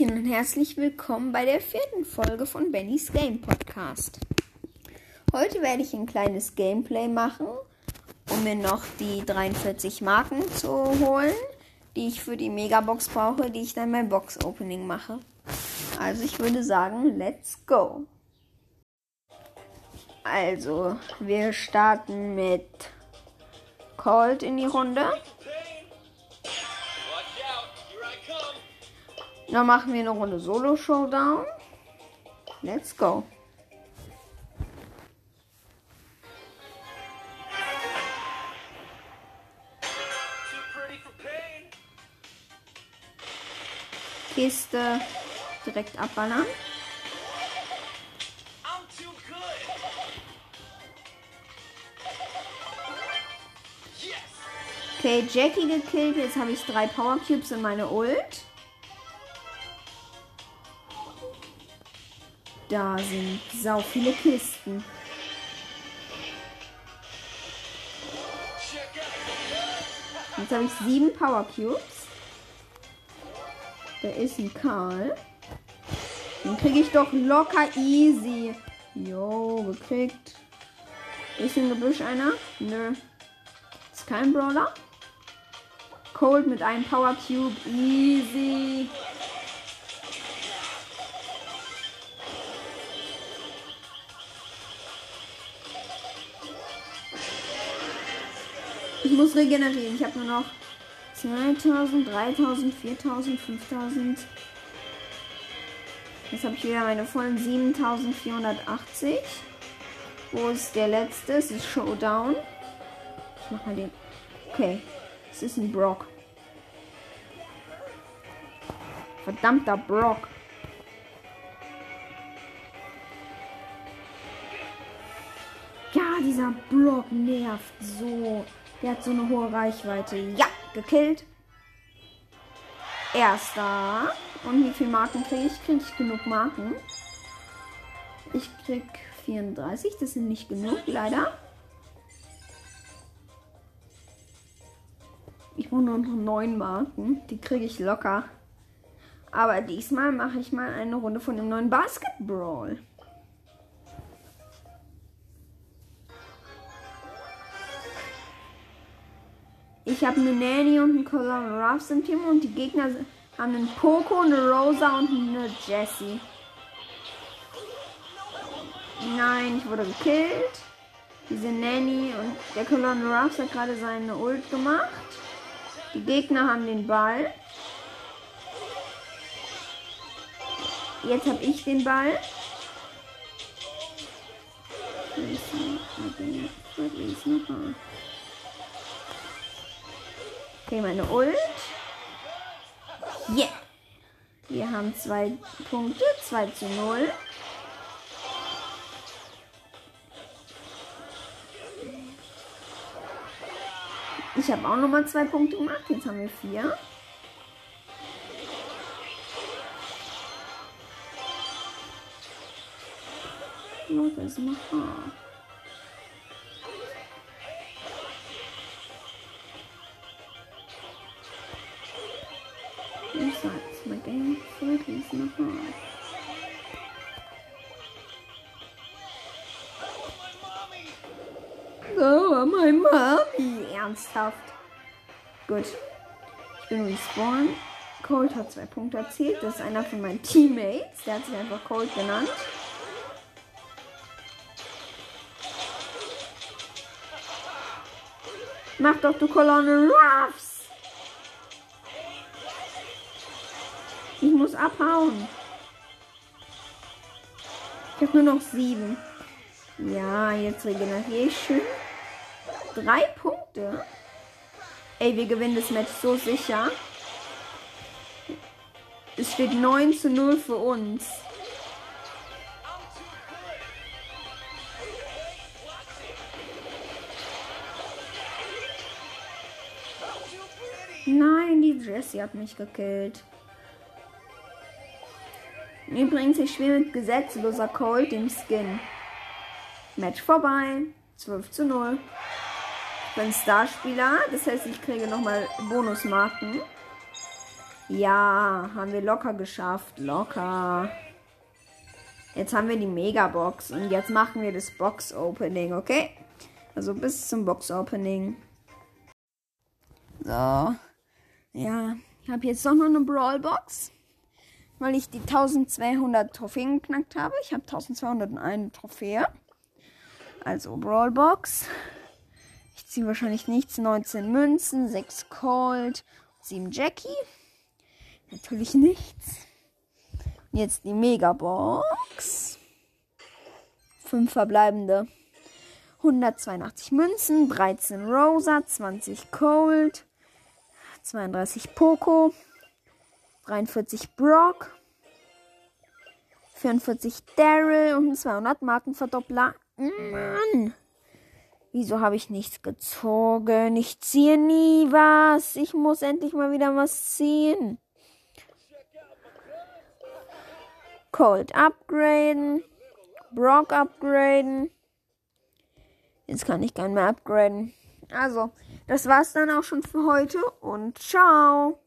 Hallöchen und herzlich willkommen bei der vierten Folge von Bennys Game Podcast. Heute werde ich ein kleines Gameplay machen, um mir noch die 43 Marken zu holen, die ich für die Megabox brauche, die ich dann beim Box Opening mache. Also ich würde sagen, let's go. Also, wir starten mit Cold in die Runde. Dann machen wir eine Runde Solo Showdown. Let's go. Kiste direkt abballern. Okay, Jackie gekillt. Jetzt habe ich drei Power Cubes in meine Ult. Da sind sau viele Kisten. Jetzt habe ich sieben Power Cubes. Da ist ein Karl. Den kriege ich doch locker easy. Jo, gekriegt. Ist im Gebüsch einer? Nö. Ist kein Brawler. Cold mit einem Power Cube. Easy. Ich muss regenerieren. Ich habe nur noch 2000, 3000, 4000, 5000. Jetzt habe ich wieder meine vollen 7480. Wo ist der letzte? Es ist Showdown. Ich mach mal den. Okay. Es ist ein Brock. Verdammter Brock. Ja, dieser Brock nervt so. Der hat so eine hohe Reichweite. Ja, gekillt. Erster. Und wie viele Marken kriege ich? Kriege ich genug Marken? Ich krieg 34. Das sind nicht genug, leider. Ich brauche nur noch 9 Marken. Die kriege ich locker. Aber diesmal mache ich mal eine Runde von dem neuen Basketball. Ich habe eine Nanny und einen Colonel Ruffs im Team und die Gegner haben einen Poco, eine Rosa und eine Jessie. Nein, ich wurde gekillt. Diese Nanny und der Colonel Ruffs hat gerade seine Ult gemacht. Die Gegner haben den Ball. Jetzt habe ich den Ball. Okay, meine Ult. Yeah. Wir haben zwei Punkte, 2 zu 0. Ich habe auch nochmal zwei Punkte gemacht. Jetzt haben wir vier. Leute, ist machbar. Sag's, my game wirklich ist machbar. Oh, my mommy. Ernsthaft. Gut. Ich bin respawn. Cold hat zwei Punkte erzielt. Das ist einer von meinen Teammates. Der hat sich einfach Cold genannt. Mach doch du Kolonne Ruffs. Ich muss abhauen. Ich habe nur noch sieben. Ja, jetzt regeneriere ich schön. Drei Punkte. Ey, wir gewinnen das Match so sicher. Es steht 9 zu 0 für uns. Nein, die Jessie hat mich gekillt. Übrigens, ich spiele mit gesetzloser Cold, dem Skin. Match vorbei. 12 zu 0. Ich bin Starspieler, das heißt, ich kriege nochmal Bonusmarken. Ja, haben wir locker geschafft. Locker. Jetzt haben wir die Megabox und jetzt machen wir das Box-Opening, okay? Also bis zum Box-Opening. So. Ja, ich habe jetzt doch noch eine Brawl-Box, weil ich die 1200 Trophäen geknackt habe. Ich habe 1201 Trophäe. Also Brawl-Box. Ich ziehe wahrscheinlich nichts. 19 Münzen, 6 Cold, 7 Jackie. Natürlich nichts. Jetzt die Megabox. 5 verbleibende. 182 Münzen, 13 Rosa, 20 Cold, 32 Poco, 43 Brock, 44 Daryl und 200 Markenverdoppler. Mann! Wieso habe ich nichts gezogen? Ich ziehe nie was. Ich muss endlich mal wieder was ziehen. Cold upgraden. Brock upgraden. Jetzt kann ich gar nicht mehr upgraden. Also, das war's dann auch schon für heute und ciao.